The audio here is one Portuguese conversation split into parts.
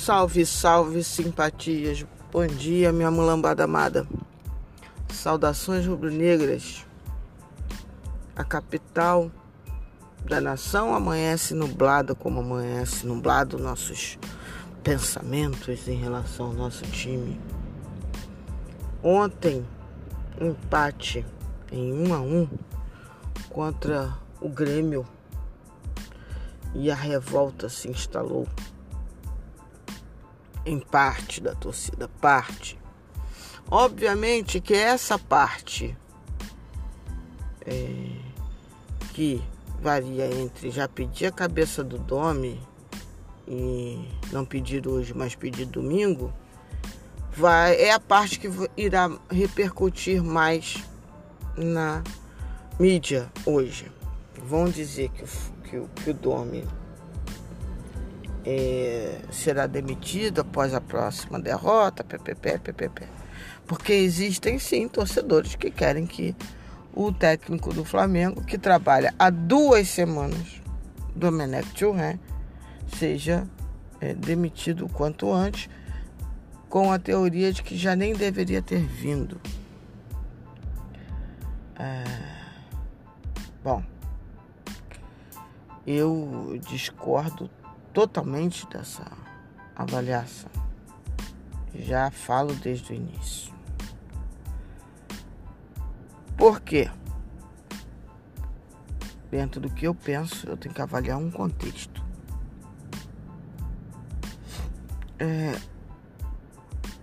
Salve, salve, simpatias. Bom dia, minha mulambada amada. Saudações rubro-negras. A capital da nação amanhece nublada como amanhece nublado nossos pensamentos em relação ao nosso time. Ontem, empate em 1 um a 1 um contra o Grêmio e a revolta se instalou em parte da torcida, parte. Obviamente que essa parte é, que varia entre já pedir a cabeça do Dome e não pedir hoje, mas pedir domingo, vai, é a parte que irá repercutir mais na mídia hoje. Vão dizer que o, que, que o Dome é, será demitido após a próxima derrota, ppp, ppp. Porque existem sim torcedores que querem que o técnico do Flamengo, que trabalha há duas semanas, Domenech Thuré, seja é, demitido o quanto antes, com a teoria de que já nem deveria ter vindo. É... Bom, eu discordo totalmente dessa avaliação. Já falo desde o início. Por quê? Dentro do que eu penso, eu tenho que avaliar um contexto. É,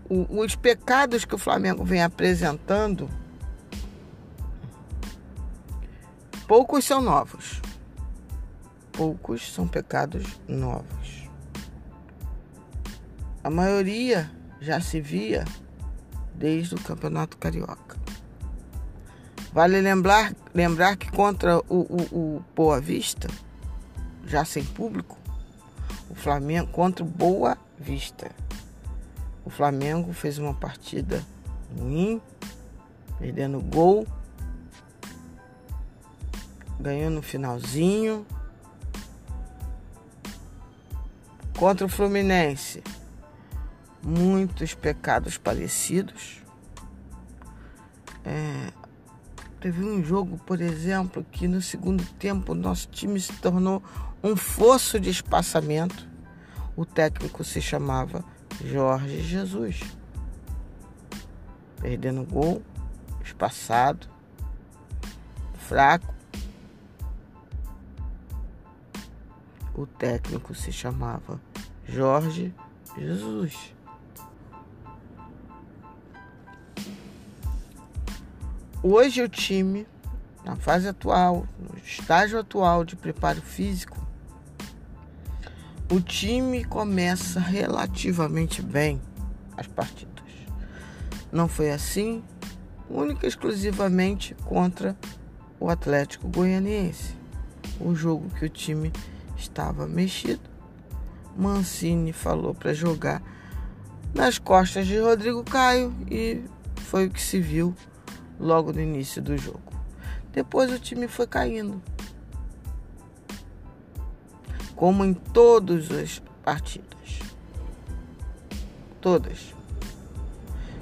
os pecados que o Flamengo vem apresentando, poucos são novos poucos são pecados novos. A maioria já se via desde o Campeonato Carioca. Vale lembrar, lembrar que contra o, o, o Boa Vista, já sem público, o Flamengo contra o Boa Vista. O Flamengo fez uma partida ruim, perdendo gol, ganhou no finalzinho, Contra o Fluminense, muitos pecados parecidos. É, teve um jogo, por exemplo, que no segundo tempo nosso time se tornou um fosso de espaçamento. O técnico se chamava Jorge Jesus. Perdendo gol, espaçado, fraco. O técnico se chamava Jorge Jesus. Hoje o time, na fase atual, no estágio atual de preparo físico, o time começa relativamente bem as partidas. Não foi assim, única e exclusivamente contra o Atlético Goianiense. O jogo que o time estava mexido Mancini falou para jogar nas costas de Rodrigo Caio e foi o que se viu logo no início do jogo. Depois o time foi caindo. Como em todas as partidas. Todas.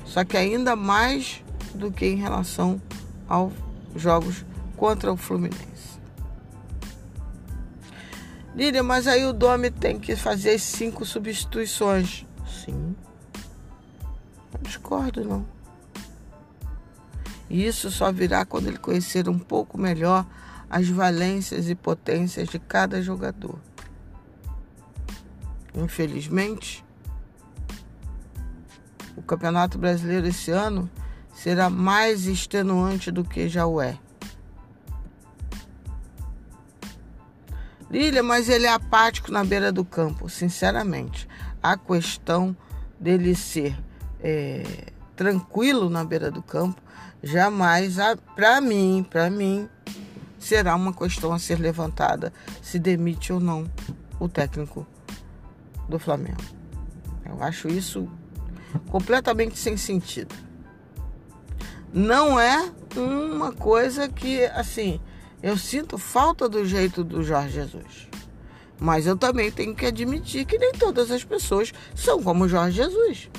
Só que ainda mais do que em relação aos jogos contra o Fluminense. Lídia, mas aí o Domi tem que fazer cinco substituições. Sim. Não discordo, não. Isso só virá quando ele conhecer um pouco melhor as valências e potências de cada jogador. Infelizmente, o Campeonato Brasileiro esse ano será mais extenuante do que já o é. Lília, mas ele é apático na beira do campo. Sinceramente, a questão dele ser é, tranquilo na beira do campo jamais, para mim, para mim, será uma questão a ser levantada se demite ou não o técnico do Flamengo. Eu acho isso completamente sem sentido. Não é uma coisa que, assim, eu sinto falta do jeito do Jorge Jesus. Mas eu também tenho que admitir que nem todas as pessoas são como Jorge Jesus.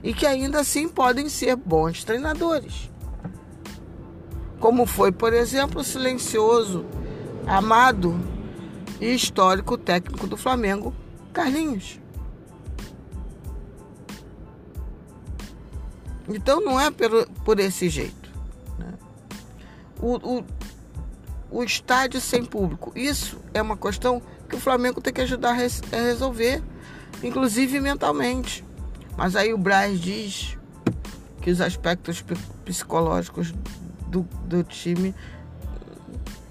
E que ainda assim podem ser bons treinadores. Como foi, por exemplo, o silencioso, amado e histórico técnico do Flamengo, Carlinhos. Então não é por, por esse jeito. O, o, o estádio sem público, isso é uma questão que o Flamengo tem que ajudar a, res, a resolver, inclusive mentalmente. Mas aí o Braz diz que os aspectos psicológicos do, do time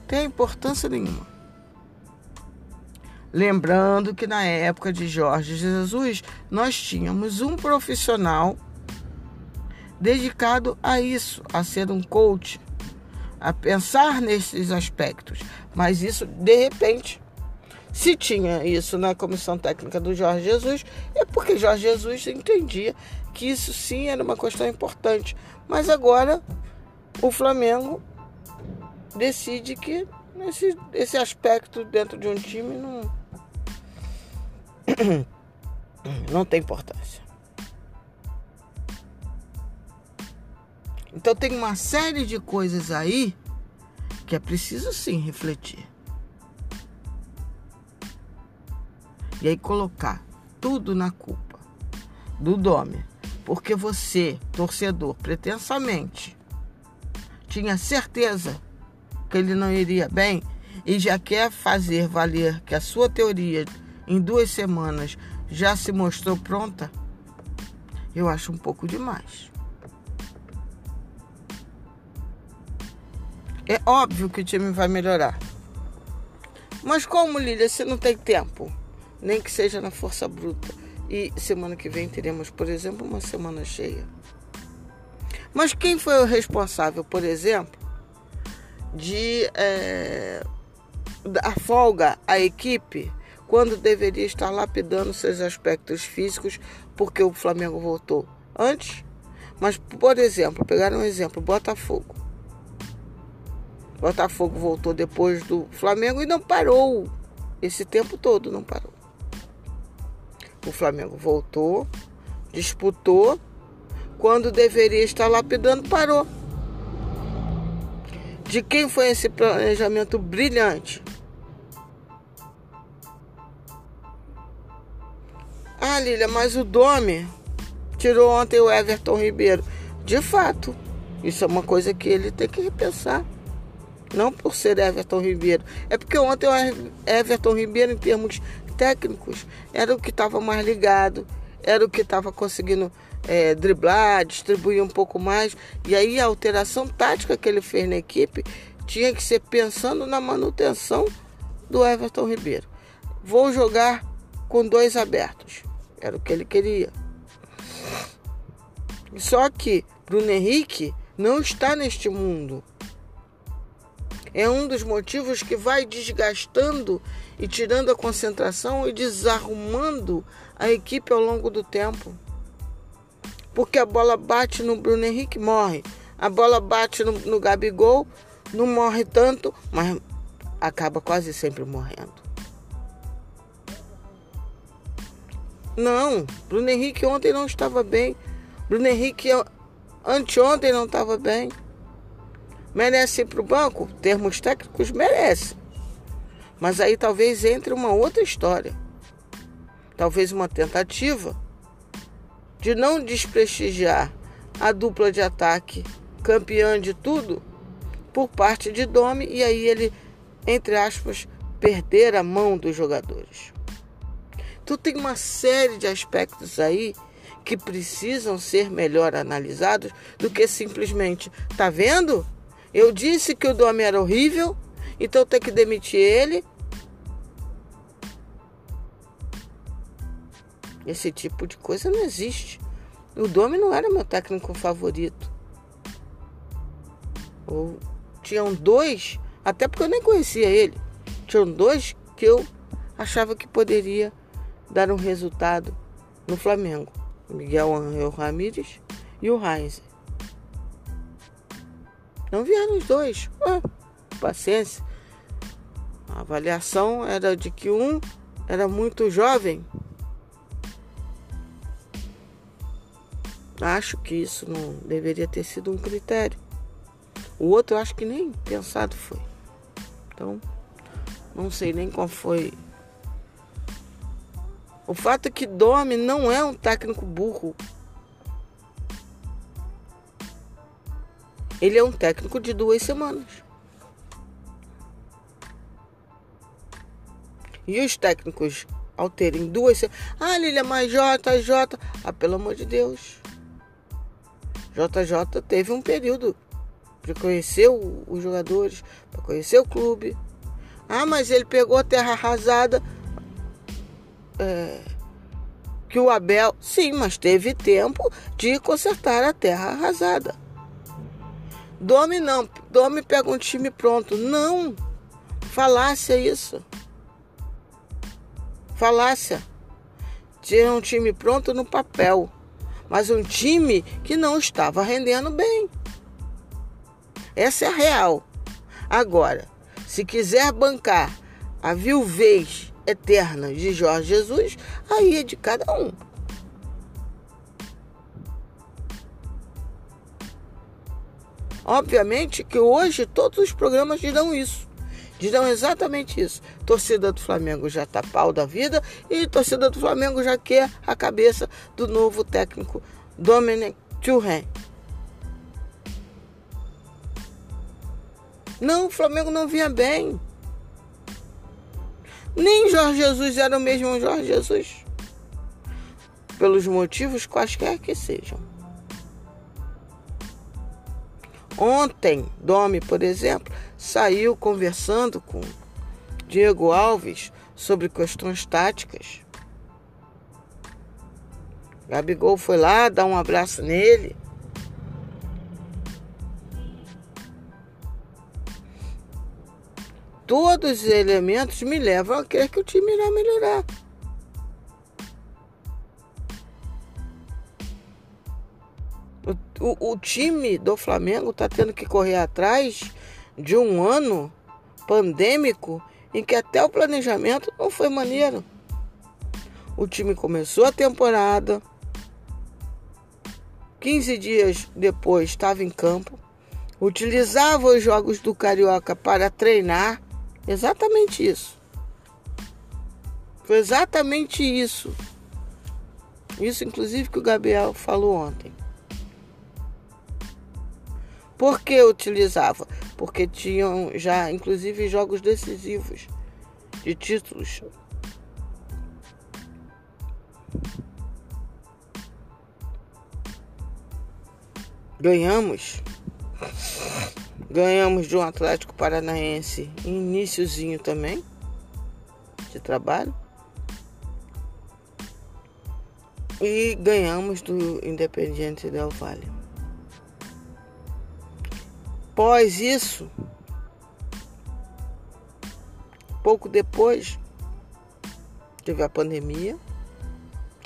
têm importância nenhuma. Lembrando que na época de Jorge Jesus, nós tínhamos um profissional dedicado a isso, a ser um coach, a pensar nesses aspectos. Mas isso, de repente, se tinha isso na comissão técnica do Jorge Jesus, é porque Jorge Jesus entendia que isso sim era uma questão importante. Mas agora o Flamengo decide que esse, esse aspecto dentro de um time não, não tem importância. Então tem uma série de coisas aí que é preciso sim refletir. E aí colocar tudo na culpa do Dome. Porque você, torcedor, pretensamente tinha certeza que ele não iria bem e já quer fazer valer que a sua teoria em duas semanas já se mostrou pronta, eu acho um pouco demais. É óbvio que o time vai melhorar. Mas como, Lília, você não tem tempo? Nem que seja na força bruta. E semana que vem teremos, por exemplo, uma semana cheia. Mas quem foi o responsável, por exemplo, de é, dar folga à equipe quando deveria estar lapidando seus aspectos físicos porque o Flamengo voltou antes? Mas, por exemplo, pegar um exemplo, Botafogo. Botafogo voltou depois do Flamengo e não parou. Esse tempo todo não parou. O Flamengo voltou, disputou, quando deveria estar lapidando, parou. De quem foi esse planejamento brilhante? Ah, Lília, mas o Dome tirou ontem o Everton Ribeiro. De fato, isso é uma coisa que ele tem que repensar. Não por ser Everton Ribeiro. É porque ontem o Everton Ribeiro, em termos técnicos, era o que estava mais ligado, era o que estava conseguindo é, driblar, distribuir um pouco mais. E aí a alteração tática que ele fez na equipe tinha que ser pensando na manutenção do Everton Ribeiro. Vou jogar com dois abertos. Era o que ele queria. Só que Bruno Henrique não está neste mundo é um dos motivos que vai desgastando e tirando a concentração e desarrumando a equipe ao longo do tempo. Porque a bola bate no Bruno Henrique, morre. A bola bate no, no Gabigol, não morre tanto, mas acaba quase sempre morrendo. Não, Bruno Henrique ontem não estava bem. Bruno Henrique anteontem não estava bem. Merece ir para o banco? Termos técnicos merece. Mas aí talvez entre uma outra história. Talvez uma tentativa de não desprestigiar a dupla de ataque campeã de tudo por parte de Domi e aí ele, entre aspas, perder a mão dos jogadores. Então tem uma série de aspectos aí que precisam ser melhor analisados do que simplesmente, tá vendo? Eu disse que o Dome era horrível, então tem que demitir ele. Esse tipo de coisa não existe. O Dome não era meu técnico favorito. Ou tinham dois, até porque eu nem conhecia ele. Tinham dois que eu achava que poderia dar um resultado no Flamengo. Miguel Angel Ramírez e o Heinz. Não vieram os dois. Ah, paciência. A avaliação era de que um era muito jovem. Acho que isso não deveria ter sido um critério. O outro acho que nem pensado foi. Então, não sei nem qual foi. O fato é que Domi não é um técnico burro. Ele é um técnico de duas semanas. E os técnicos, ao terem duas semanas. Ah, Lilia, mas JJ. Ah, pelo amor de Deus. JJ teve um período para conhecer os jogadores, para conhecer o clube. Ah, mas ele pegou a terra arrasada. É, que o Abel. Sim, mas teve tempo de consertar a terra arrasada. Dome não. Dome pega um time pronto. Não. Falácia isso. Falácia. Tinha um time pronto no papel. Mas um time que não estava rendendo bem. Essa é a real. Agora, se quiser bancar a viuvez eterna de Jorge Jesus, aí é de cada um. Obviamente que hoje todos os programas dirão isso. Dirão exatamente isso. Torcida do Flamengo já tá pau da vida e torcida do Flamengo já quer a cabeça do novo técnico Dominic Thuram. Não, o Flamengo não vinha bem. Nem Jorge Jesus era o mesmo Jorge Jesus. Pelos motivos quaisquer que sejam. Ontem, Domi, por exemplo, saiu conversando com Diego Alves sobre questões táticas. Gabigol foi lá dar um abraço nele. Todos os elementos me levam a crer que o time irá melhorar. O, o, time do Flamengo está tendo que correr atrás de um ano pandêmico em que até o planejamento não foi maneiro. O time começou a temporada, 15 dias depois estava em campo, utilizava os jogos do Carioca para treinar. Exatamente isso. Foi exatamente isso. Isso, inclusive, que o Gabriel falou ontem. Por que utilizava? Porque tinham já, inclusive, jogos decisivos de títulos. Ganhamos. Ganhamos de um Atlético Paranaense iníciozinho também de trabalho. E ganhamos do Independiente Del Valle. Após isso, pouco depois, teve a pandemia.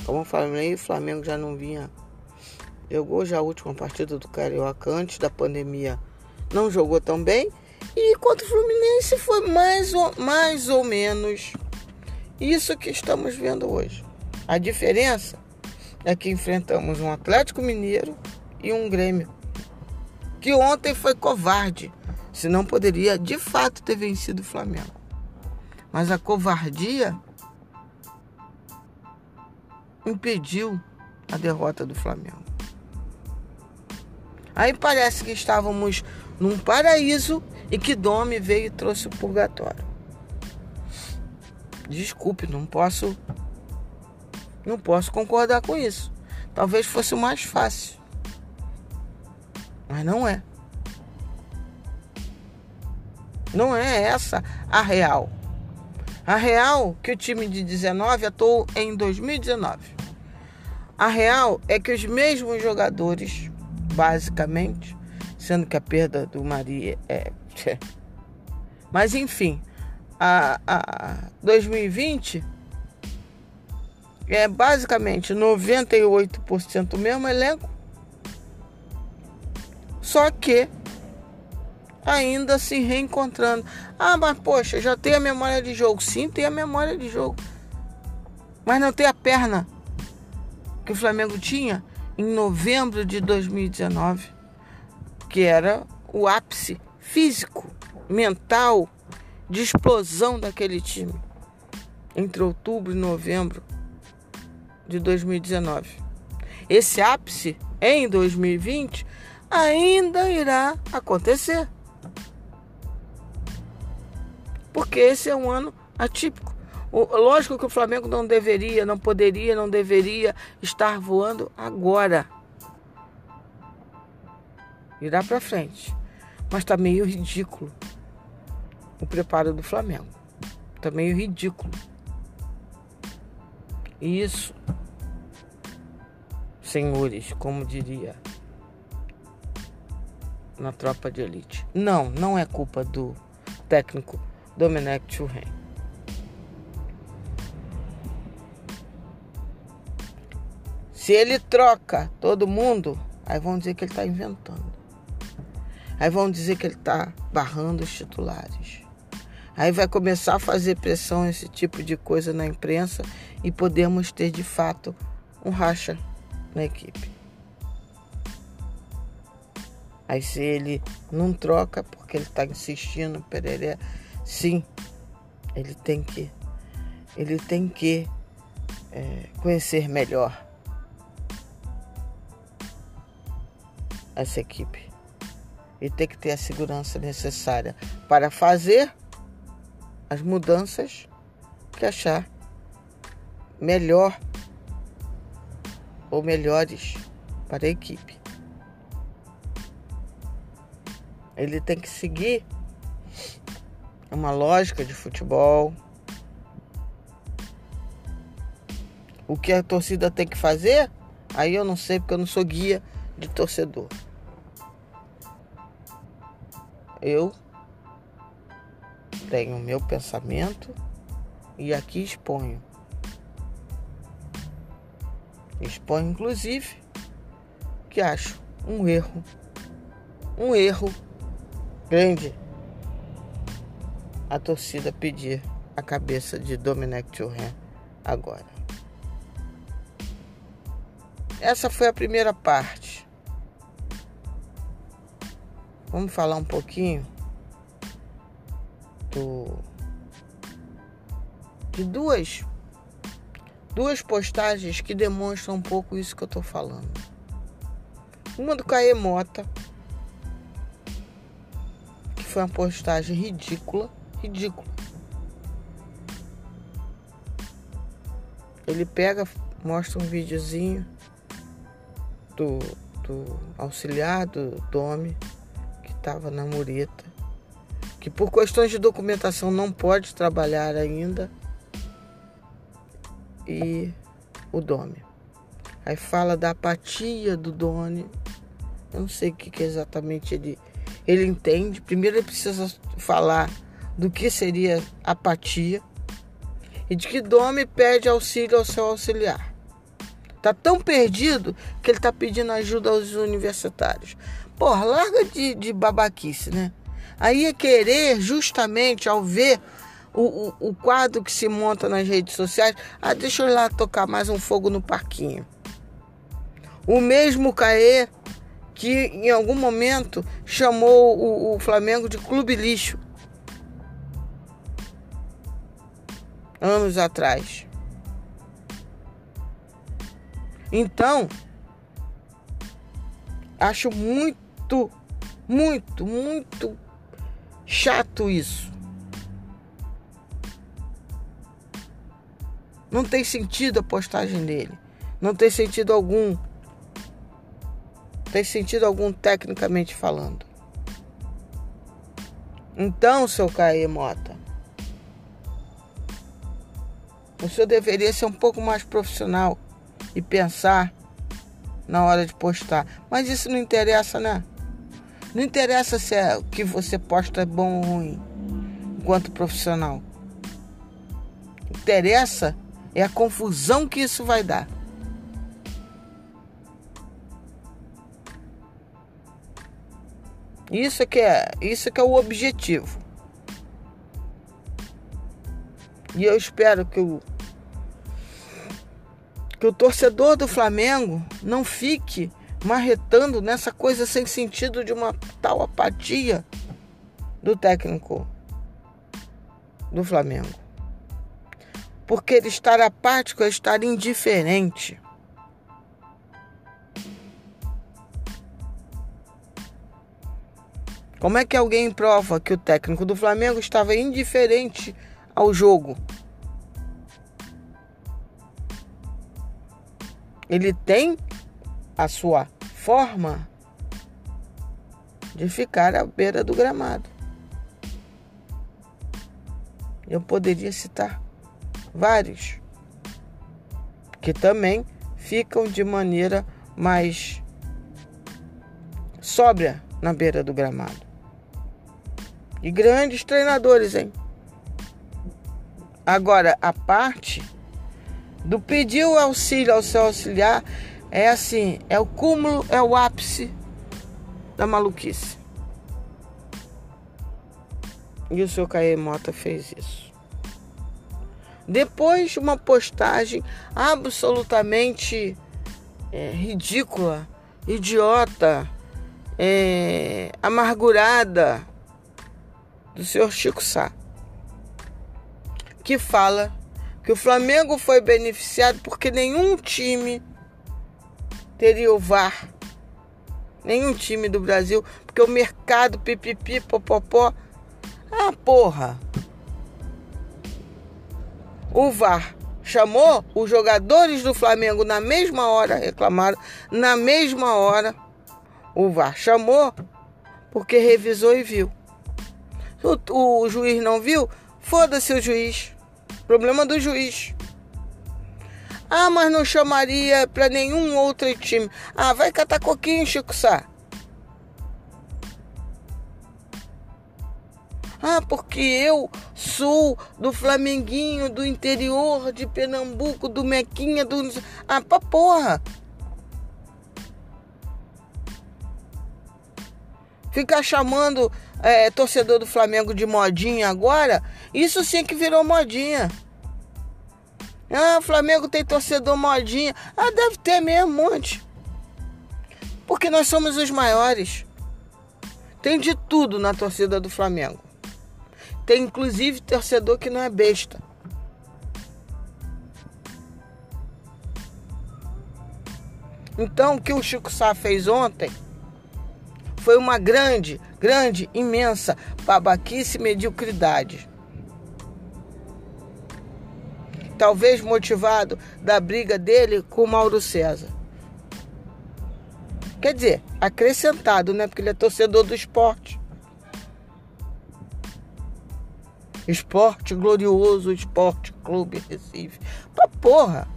Como eu falei, o Flamengo já não vinha. Jogou já a última partida do Carioca antes da pandemia. Não jogou tão bem. E contra o Fluminense foi mais ou, mais ou menos isso que estamos vendo hoje. A diferença é que enfrentamos um Atlético Mineiro e um Grêmio que ontem foi covarde, senão poderia de fato ter vencido o Flamengo. Mas a covardia impediu a derrota do Flamengo. Aí parece que estávamos num paraíso e que Dome veio e trouxe o purgatório. Desculpe, não posso não posso concordar com isso. Talvez fosse o mais fácil. Mas não é. Não é essa a real. A real que o time de 19 atuou em 2019. A real é que os mesmos jogadores, basicamente, sendo que a perda do Maria é. Mas enfim, a, a 2020 é basicamente 98% o mesmo elenco só que ainda se reencontrando. Ah, mas poxa, já tem a memória de jogo. Sim, tem a memória de jogo. Mas não tem a perna que o Flamengo tinha em novembro de 2019, que era o ápice físico, mental, de explosão daquele time entre outubro e novembro de 2019. Esse ápice em 2020 ainda irá acontecer. Porque esse é um ano atípico. Lógico que o Flamengo não deveria, não poderia, não deveria estar voando agora. Irá para frente. Mas está meio ridículo o preparo do Flamengo. Está meio ridículo. Isso, senhores, como diria na tropa de elite. Não, não é culpa do técnico Domenech Churren. Se ele troca todo mundo, aí vão dizer que ele está inventando. Aí vão dizer que ele está barrando os titulares. Aí vai começar a fazer pressão, esse tipo de coisa na imprensa e podemos ter de fato um racha na equipe. Aí se ele não troca porque ele está insistindo, pereré, sim, ele tem que, ele tem que é, conhecer melhor essa equipe e tem que ter a segurança necessária para fazer as mudanças que achar melhor ou melhores para a equipe. Ele tem que seguir uma lógica de futebol. O que a torcida tem que fazer, aí eu não sei porque eu não sou guia de torcedor. Eu tenho o meu pensamento e aqui exponho. Exponho, inclusive, que acho um erro, um erro grande a torcida pedir a cabeça de Domenech Thurman agora. Essa foi a primeira parte. Vamos falar um pouquinho do de duas duas postagens que demonstram um pouco isso que eu tô falando. Uma do Caê Mota, foi uma postagem ridícula, ridícula. Ele pega, mostra um videozinho do, do auxiliar do Domi, que estava na mureta, que por questões de documentação não pode trabalhar ainda e o Domi. Aí fala da apatia do Doni. Eu não sei o que, que exatamente ele, ele entende. Primeiro ele precisa falar do que seria apatia e de que Domi pede auxílio ao seu auxiliar. Tá tão perdido que ele tá pedindo ajuda aos universitários. Porra, larga de, de babaquice, né? Aí é querer, justamente ao ver o, o, o quadro que se monta nas redes sociais. Ah, deixa eu ir lá tocar mais um fogo no parquinho. O mesmo Caê que em algum momento chamou o, o Flamengo de clube lixo. Anos atrás. Então, acho muito, muito, muito chato isso. Não tem sentido a postagem dele. Não tem sentido algum. Tem sentido algum tecnicamente falando. Então, seu Caê Mota, o senhor deveria ser um pouco mais profissional e pensar na hora de postar. Mas isso não interessa, né? Não interessa se é o que você posta é bom ou ruim, enquanto profissional. Interessa é a confusão que isso vai dar. Isso que é, isso que é o objetivo. E eu espero que o que o torcedor do Flamengo não fique marretando nessa coisa sem sentido de uma tal apatia do técnico do Flamengo. Porque ele estar apático é estar indiferente. Como é que alguém prova que o técnico do Flamengo estava indiferente ao jogo? Ele tem a sua forma de ficar à beira do gramado. Eu poderia citar vários que também ficam de maneira mais sóbria na beira do gramado. E grandes treinadores, hein? Agora, a parte do pedir o auxílio ao seu auxiliar é assim, é o cúmulo, é o ápice da maluquice. E o seu Caê Mota fez isso. Depois de uma postagem absolutamente é, ridícula, idiota, é, amargurada do senhor Chico Sá, que fala que o Flamengo foi beneficiado porque nenhum time teria o VAR. Nenhum time do Brasil, porque o mercado pipipi popopó. Ah, porra. O VAR chamou os jogadores do Flamengo na mesma hora, reclamaram, na mesma hora. O VAR chamou porque revisou e viu. O, o juiz não viu? Foda-se o juiz. Problema do juiz. Ah, mas não chamaria para nenhum outro time. Ah, vai catar coquinho, Chico Sá. Ah, porque eu sou do Flamenguinho, do interior de Pernambuco, do Mequinha, do. Ah, pra porra! Ficar chamando é, torcedor do Flamengo de modinha agora, isso sim que virou modinha. Ah, o Flamengo tem torcedor modinha. Ah, deve ter mesmo, um monte. Porque nós somos os maiores. Tem de tudo na torcida do Flamengo. Tem inclusive torcedor que não é besta. Então, o que o Chico Sá fez ontem foi uma grande, grande, imensa babaquice e mediocridade. talvez motivado da briga dele com Mauro César. Quer dizer, acrescentado, né? Porque ele é torcedor do esporte. Esporte glorioso, Esporte Clube Recife. Pra porra!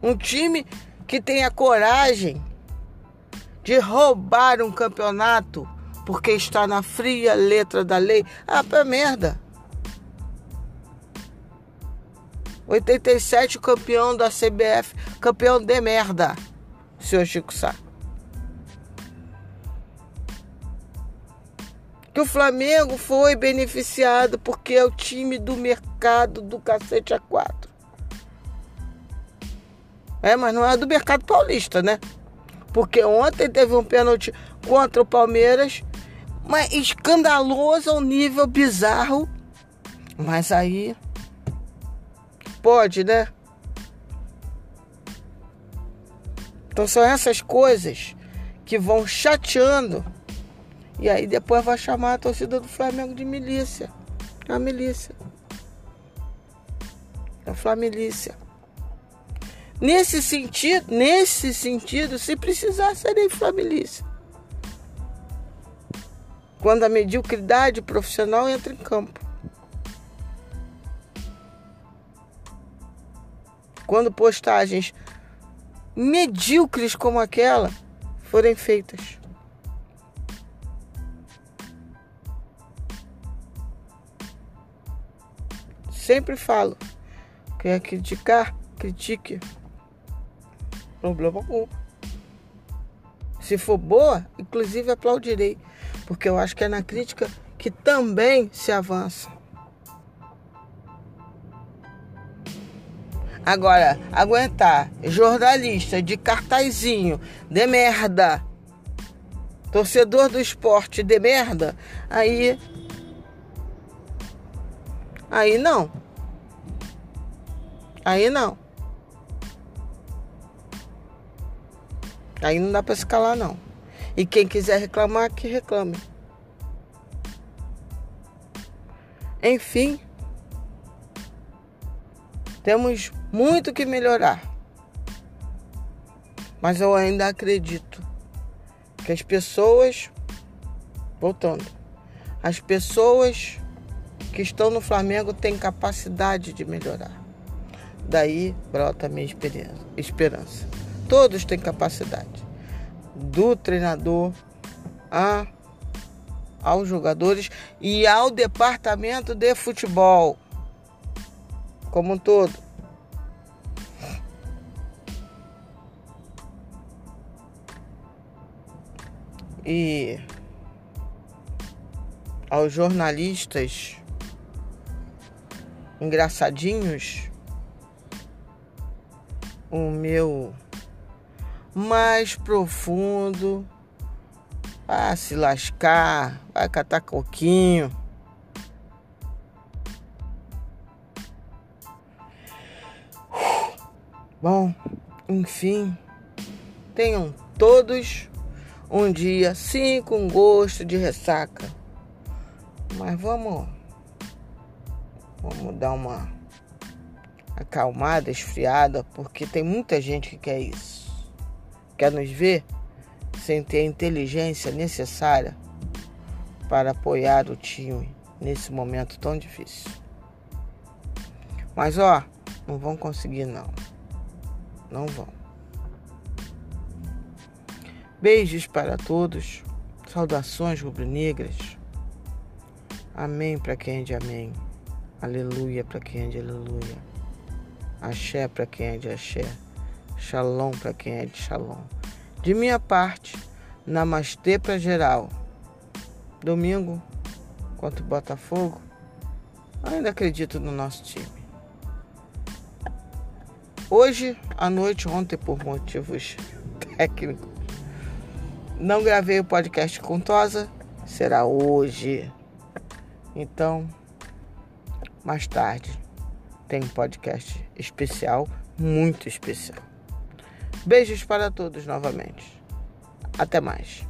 Um time que tem a coragem de roubar um campeonato porque está na fria letra da lei. Ah, pra merda! 87 campeão da CBF, campeão de merda, senhor Chico Sá. Que o Flamengo foi beneficiado porque é o time do mercado do cacete a quatro. É, mas não é do mercado paulista, né? Porque ontem teve um pênalti contra o Palmeiras, mas escandaloso ao nível bizarro. Mas aí pode, né? Então são essas coisas que vão chateando. E aí depois vai chamar a torcida do Flamengo de milícia. É a milícia. É a Flamilícia. Nesse sentido, nesse sentido, se precisar, serei Flamilícia. Quando a mediocridade profissional entra em campo. quando postagens medíocres como aquela forem feitas. Sempre falo, quer criticar, critique. Problema algum. Se for boa, inclusive aplaudirei, porque eu acho que é na crítica que também se avança. Agora, aguentar jornalista de cartazinho de merda, torcedor do esporte de merda, aí. Aí não. Aí não. Aí não dá para escalar não. E quem quiser reclamar, que reclame. Enfim, temos muito que melhorar. Mas eu ainda acredito que as pessoas, voltando, as pessoas que estão no Flamengo têm capacidade de melhorar. Daí brota a minha esperança. Todos têm capacidade. Do treinador a, aos jogadores e ao departamento de futebol como um todo. E aos jornalistas engraçadinhos, o meu mais profundo. Vai se lascar, vai catar coquinho. Bom, enfim, tenham todos um dia sim com gosto de ressaca. Mas vamos vamos dar uma acalmada, esfriada, porque tem muita gente que quer isso quer nos ver sem ter a inteligência necessária para apoiar o time nesse momento tão difícil. Mas ó, não vão conseguir não. Não vão. Beijos para todos. Saudações rubro-negras. Amém para quem é de amém. Aleluia para quem é de aleluia. Axé para quem é de axé. Shalom para quem é de Shalom. De minha parte, Namastê para geral. Domingo, contra o Botafogo, ainda acredito no nosso time. Hoje à noite, ontem por motivos técnicos, não gravei o podcast com Tosa, será hoje. Então, mais tarde, tem um podcast especial, muito especial. Beijos para todos novamente. Até mais.